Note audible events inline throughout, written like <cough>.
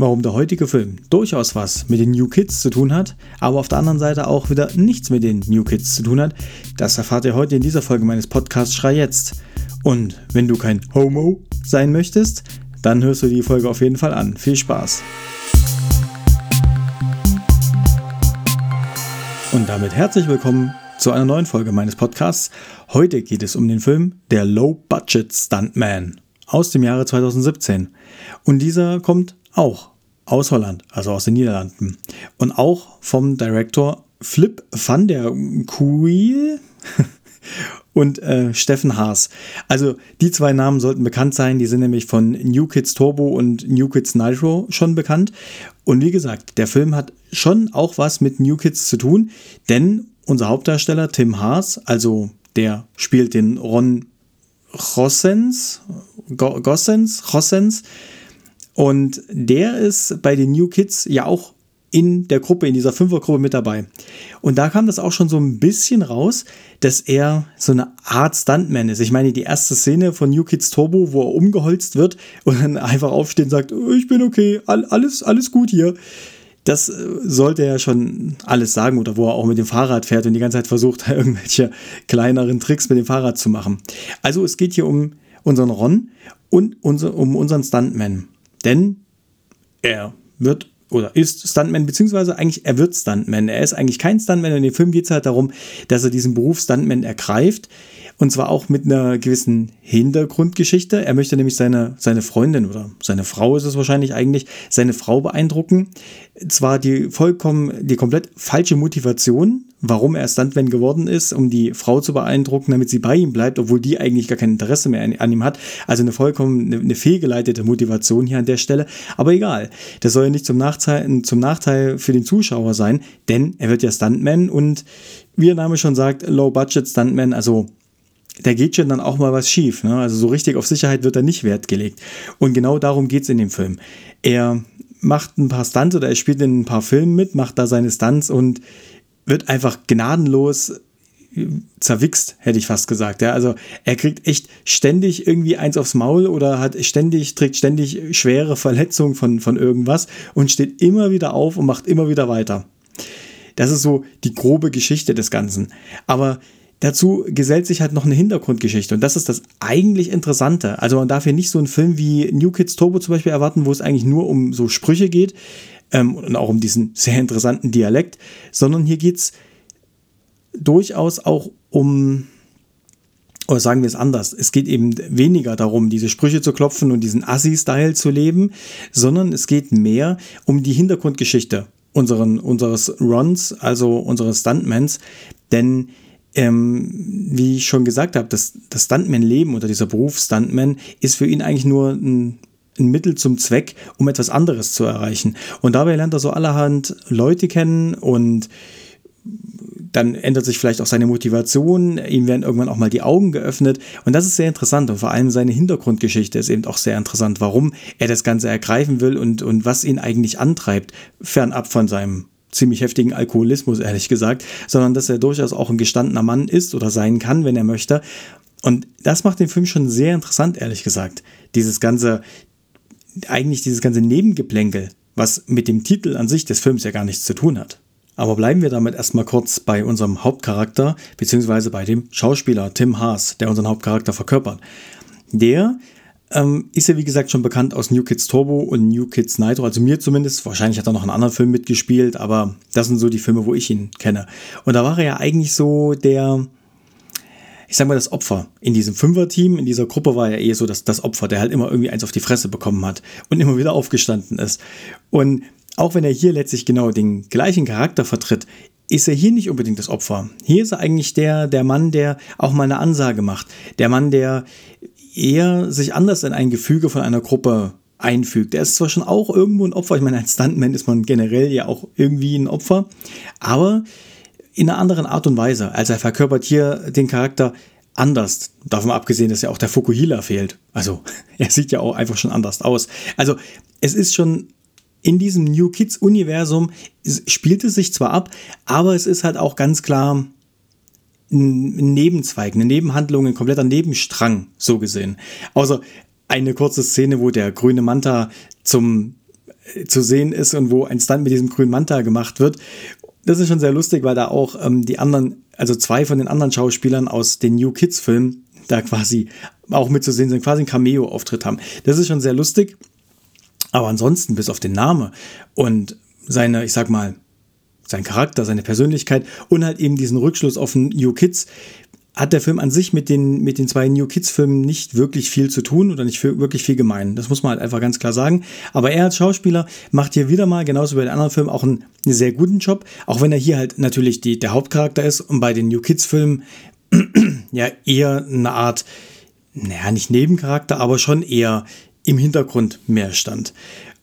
warum der heutige Film durchaus was mit den New Kids zu tun hat, aber auf der anderen Seite auch wieder nichts mit den New Kids zu tun hat, das erfahrt ihr heute in dieser Folge meines Podcasts Schrei jetzt. Und wenn du kein Homo sein möchtest, dann hörst du die Folge auf jeden Fall an. Viel Spaß! Und damit herzlich willkommen zu einer neuen Folge meines Podcasts. Heute geht es um den Film Der Low Budget Stuntman aus dem Jahre 2017. Und dieser kommt auch aus Holland, also aus den Niederlanden. Und auch vom Director Flip van der Kuil <laughs> und äh, Steffen Haas. Also die zwei Namen sollten bekannt sein. Die sind nämlich von New Kids Turbo und New Kids Nitro schon bekannt. Und wie gesagt, der Film hat schon auch was mit New Kids zu tun, denn unser Hauptdarsteller Tim Haas, also der spielt den Ron Gossens, Gossens, Gossens. Und der ist bei den New Kids ja auch in der Gruppe, in dieser Fünfergruppe mit dabei. Und da kam das auch schon so ein bisschen raus, dass er so eine Art Stuntman ist. Ich meine, die erste Szene von New Kids Turbo, wo er umgeholzt wird und dann einfach aufsteht und sagt, ich bin okay, alles, alles gut hier. Das äh, sollte er schon alles sagen oder wo er auch mit dem Fahrrad fährt und die ganze Zeit versucht, <laughs> irgendwelche kleineren Tricks mit dem Fahrrad zu machen. Also es geht hier um unseren Ron und um unseren Stuntman. Denn er wird oder ist Stuntman, beziehungsweise eigentlich er wird Stuntman. Er ist eigentlich kein Stuntman. In dem Film geht es halt darum, dass er diesen Beruf Stuntman ergreift. Und zwar auch mit einer gewissen Hintergrundgeschichte. Er möchte nämlich seine, seine Freundin oder seine Frau ist es wahrscheinlich eigentlich, seine Frau beeindrucken. Zwar die vollkommen, die komplett falsche Motivation, warum er Stuntman geworden ist, um die Frau zu beeindrucken, damit sie bei ihm bleibt, obwohl die eigentlich gar kein Interesse mehr an, an ihm hat. Also eine vollkommen eine, eine fehlgeleitete Motivation hier an der Stelle. Aber egal, das soll ja nicht zum Nachteil, zum Nachteil für den Zuschauer sein, denn er wird ja Stuntman und wie der Name schon sagt, Low Budget Stuntman, also da geht schon dann auch mal was schief. Ne? Also so richtig auf Sicherheit wird da nicht Wert gelegt. Und genau darum geht es in dem Film. Er macht ein paar Stunts oder er spielt in ein paar Filmen mit, macht da seine Stunts und wird einfach gnadenlos zerwichst, hätte ich fast gesagt. Ja, also er kriegt echt ständig irgendwie eins aufs Maul oder hat ständig, trägt ständig schwere Verletzungen von, von irgendwas und steht immer wieder auf und macht immer wieder weiter. Das ist so die grobe Geschichte des Ganzen. Aber dazu gesellt sich halt noch eine Hintergrundgeschichte und das ist das eigentlich Interessante. Also man darf hier nicht so einen Film wie New Kids Turbo zum Beispiel erwarten, wo es eigentlich nur um so Sprüche geht ähm, und auch um diesen sehr interessanten Dialekt, sondern hier geht es durchaus auch um oder sagen wir es anders, es geht eben weniger darum, diese Sprüche zu klopfen und diesen Assi-Style zu leben, sondern es geht mehr um die Hintergrundgeschichte unseren, unseres Runs, also unseres Stuntmans, denn ähm, wie ich schon gesagt habe, das, das Stuntman-Leben oder dieser Beruf Stuntman ist für ihn eigentlich nur ein, ein Mittel zum Zweck, um etwas anderes zu erreichen. Und dabei lernt er so allerhand Leute kennen und dann ändert sich vielleicht auch seine Motivation, ihm werden irgendwann auch mal die Augen geöffnet und das ist sehr interessant und vor allem seine Hintergrundgeschichte ist eben auch sehr interessant, warum er das Ganze ergreifen will und, und was ihn eigentlich antreibt, fernab von seinem ziemlich heftigen Alkoholismus, ehrlich gesagt, sondern dass er durchaus auch ein gestandener Mann ist oder sein kann, wenn er möchte. Und das macht den Film schon sehr interessant, ehrlich gesagt. Dieses ganze, eigentlich dieses ganze Nebengeplänkel, was mit dem Titel an sich des Films ja gar nichts zu tun hat. Aber bleiben wir damit erstmal kurz bei unserem Hauptcharakter, beziehungsweise bei dem Schauspieler Tim Haas, der unseren Hauptcharakter verkörpert. Der ähm, ist ja wie gesagt schon bekannt aus New Kids Turbo und New Kids Nitro, also mir zumindest. Wahrscheinlich hat er noch einen anderen Film mitgespielt, aber das sind so die Filme, wo ich ihn kenne. Und da war er ja eigentlich so der, ich sag mal, das Opfer in diesem Fünfer-Team, in dieser Gruppe war er eh so das, das Opfer, der halt immer irgendwie eins auf die Fresse bekommen hat und immer wieder aufgestanden ist. Und auch wenn er hier letztlich genau den gleichen Charakter vertritt, ist er hier nicht unbedingt das Opfer. Hier ist er eigentlich der, der Mann, der auch mal eine Ansage macht. Der Mann, der eher sich anders in ein Gefüge von einer Gruppe einfügt. Er ist zwar schon auch irgendwo ein Opfer, ich meine, als Stuntman ist man generell ja auch irgendwie ein Opfer, aber in einer anderen Art und Weise. Also er verkörpert hier den Charakter anders. Davon abgesehen, dass ja auch der Fukuhila fehlt. Also <laughs> er sieht ja auch einfach schon anders aus. Also es ist schon in diesem New Kids Universum spielt es sich zwar ab, aber es ist halt auch ganz klar ein Nebenzweig, eine Nebenhandlung, ein kompletter Nebenstrang, so gesehen. Außer eine kurze Szene, wo der grüne Manta zum äh, zu sehen ist und wo ein Stunt mit diesem grünen Manta gemacht wird. Das ist schon sehr lustig, weil da auch ähm, die anderen, also zwei von den anderen Schauspielern aus den New Kids Filmen da quasi auch mitzusehen sind, quasi einen Cameo-Auftritt haben. Das ist schon sehr lustig. Aber ansonsten, bis auf den Namen und seine, ich sag mal, sein Charakter, seine Persönlichkeit und halt eben diesen Rückschluss auf den New Kids, hat der Film an sich mit den, mit den zwei New Kids Filmen nicht wirklich viel zu tun oder nicht wirklich viel gemein. Das muss man halt einfach ganz klar sagen. Aber er als Schauspieler macht hier wieder mal, genauso wie bei den anderen Filmen, auch einen, einen sehr guten Job. Auch wenn er hier halt natürlich die, der Hauptcharakter ist und bei den New Kids Filmen <clears throat> ja eher eine Art, naja, nicht Nebencharakter, aber schon eher im Hintergrund mehr stand.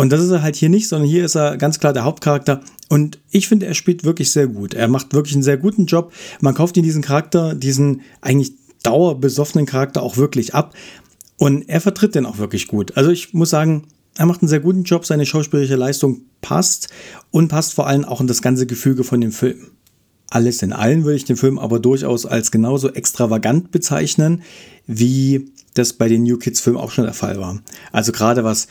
Und das ist er halt hier nicht, sondern hier ist er ganz klar der Hauptcharakter. Und ich finde, er spielt wirklich sehr gut. Er macht wirklich einen sehr guten Job. Man kauft ihn diesen Charakter, diesen eigentlich dauerbesoffenen Charakter auch wirklich ab. Und er vertritt den auch wirklich gut. Also ich muss sagen, er macht einen sehr guten Job. Seine schauspielerische Leistung passt und passt vor allem auch in das ganze Gefüge von dem Film. Alles in allem würde ich den Film aber durchaus als genauso extravagant bezeichnen, wie das bei den New Kids Filmen auch schon der Fall war. Also gerade was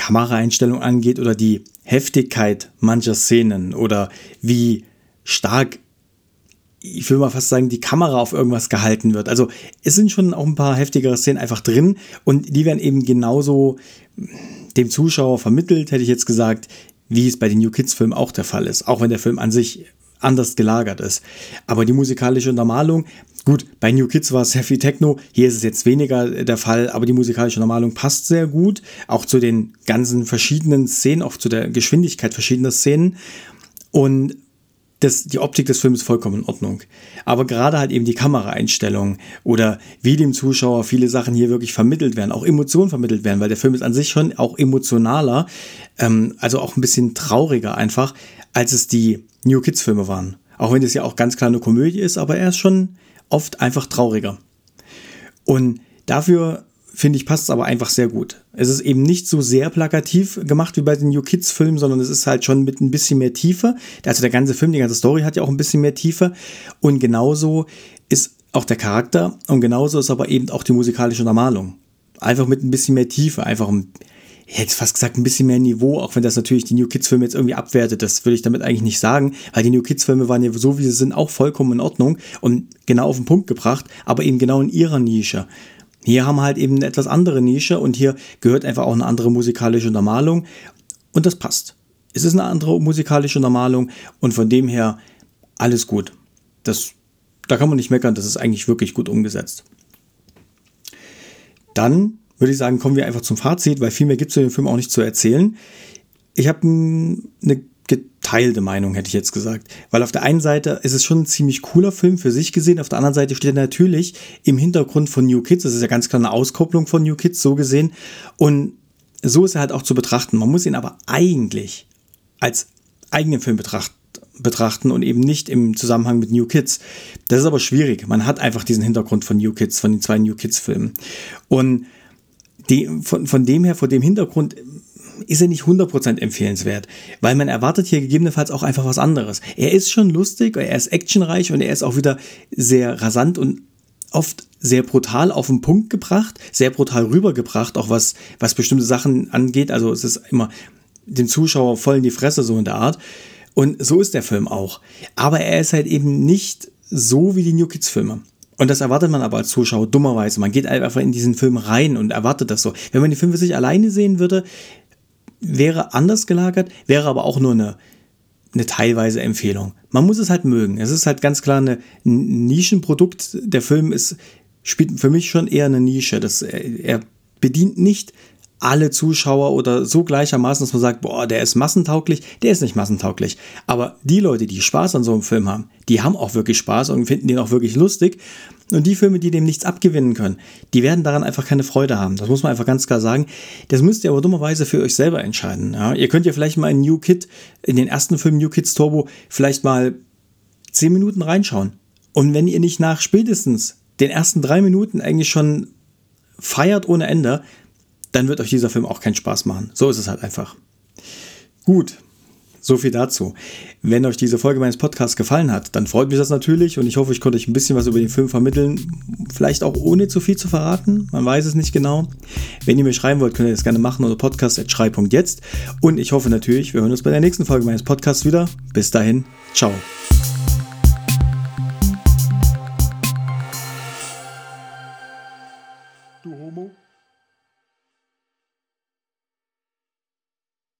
Kameraeinstellung angeht oder die Heftigkeit mancher Szenen oder wie stark, ich will mal fast sagen, die Kamera auf irgendwas gehalten wird. Also es sind schon auch ein paar heftigere Szenen einfach drin und die werden eben genauso dem Zuschauer vermittelt, hätte ich jetzt gesagt, wie es bei den New Kids Filmen auch der Fall ist. Auch wenn der Film an sich anders gelagert ist. Aber die musikalische Untermalung, gut, bei New Kids war es sehr viel Techno, hier ist es jetzt weniger der Fall, aber die musikalische Untermalung passt sehr gut, auch zu den ganzen verschiedenen Szenen, auch zu der Geschwindigkeit verschiedener Szenen. Und das, die Optik des Films ist vollkommen in Ordnung. Aber gerade halt eben die Kameraeinstellung oder wie dem Zuschauer viele Sachen hier wirklich vermittelt werden, auch Emotionen vermittelt werden, weil der Film ist an sich schon auch emotionaler, ähm, also auch ein bisschen trauriger einfach, als es die New Kids Filme waren. Auch wenn das ja auch ganz klar eine Komödie ist, aber er ist schon oft einfach trauriger. Und dafür finde ich, passt es aber einfach sehr gut. Es ist eben nicht so sehr plakativ gemacht wie bei den New Kids Filmen, sondern es ist halt schon mit ein bisschen mehr Tiefe. Also der ganze Film, die ganze Story hat ja auch ein bisschen mehr Tiefe. Und genauso ist auch der Charakter und genauso ist aber eben auch die musikalische Untermalung. Einfach mit ein bisschen mehr Tiefe, einfach ein ich hätte fast gesagt, ein bisschen mehr Niveau, auch wenn das natürlich die New Kids Filme jetzt irgendwie abwertet. Das würde ich damit eigentlich nicht sagen, weil die New Kids Filme waren ja so, wie sie sind, auch vollkommen in Ordnung und genau auf den Punkt gebracht, aber eben genau in ihrer Nische. Hier haben wir halt eben eine etwas andere Nische und hier gehört einfach auch eine andere musikalische Untermalung und das passt. Es ist eine andere musikalische Untermalung und von dem her alles gut. Das, da kann man nicht meckern, das ist eigentlich wirklich gut umgesetzt. Dann würde ich sagen, kommen wir einfach zum Fazit, weil viel mehr gibt es zu dem Film auch nicht zu erzählen. Ich habe eine geteilte Meinung, hätte ich jetzt gesagt. Weil auf der einen Seite ist es schon ein ziemlich cooler Film für sich gesehen, auf der anderen Seite steht er natürlich im Hintergrund von New Kids. Das ist ja ganz klar eine Auskopplung von New Kids, so gesehen. Und so ist er halt auch zu betrachten. Man muss ihn aber eigentlich als eigenen Film betrachten betrachten und eben nicht im Zusammenhang mit New Kids. Das ist aber schwierig. Man hat einfach diesen Hintergrund von New Kids, von den zwei New Kids Filmen. Und die, von, von dem her, vor dem Hintergrund ist er nicht 100% empfehlenswert, weil man erwartet hier gegebenenfalls auch einfach was anderes. Er ist schon lustig, er ist actionreich und er ist auch wieder sehr rasant und oft sehr brutal auf den Punkt gebracht, sehr brutal rübergebracht, auch was, was bestimmte Sachen angeht. Also es ist immer dem Zuschauer voll in die Fresse, so in der Art. Und so ist der Film auch. Aber er ist halt eben nicht so wie die New Kids Filme. Und das erwartet man aber als Zuschauer dummerweise. Man geht einfach in diesen Film rein und erwartet das so. Wenn man den Film für sich alleine sehen würde, wäre anders gelagert, wäre aber auch nur eine, eine teilweise Empfehlung. Man muss es halt mögen. Es ist halt ganz klar eine, ein Nischenprodukt. Der Film ist, spielt für mich schon eher eine Nische. Das, er bedient nicht alle Zuschauer oder so gleichermaßen, dass man sagt, boah, der ist massentauglich, der ist nicht massentauglich. Aber die Leute, die Spaß an so einem Film haben, die haben auch wirklich Spaß und finden den auch wirklich lustig. Und die Filme, die dem nichts abgewinnen können, die werden daran einfach keine Freude haben. Das muss man einfach ganz klar sagen. Das müsst ihr aber dummerweise für euch selber entscheiden. Ja? Ihr könnt ja vielleicht mal in New Kid, in den ersten Film New Kids Turbo, vielleicht mal zehn Minuten reinschauen. Und wenn ihr nicht nach spätestens den ersten drei Minuten eigentlich schon feiert ohne Ende, dann wird euch dieser Film auch keinen Spaß machen. So ist es halt einfach. Gut, So viel dazu. Wenn euch diese Folge meines Podcasts gefallen hat, dann freut mich das natürlich und ich hoffe, ich konnte euch ein bisschen was über den Film vermitteln. Vielleicht auch ohne zu viel zu verraten. Man weiß es nicht genau. Wenn ihr mir schreiben wollt, könnt ihr das gerne machen unter podcast.schrei.jetzt. Und ich hoffe natürlich, wir hören uns bei der nächsten Folge meines Podcasts wieder. Bis dahin, ciao.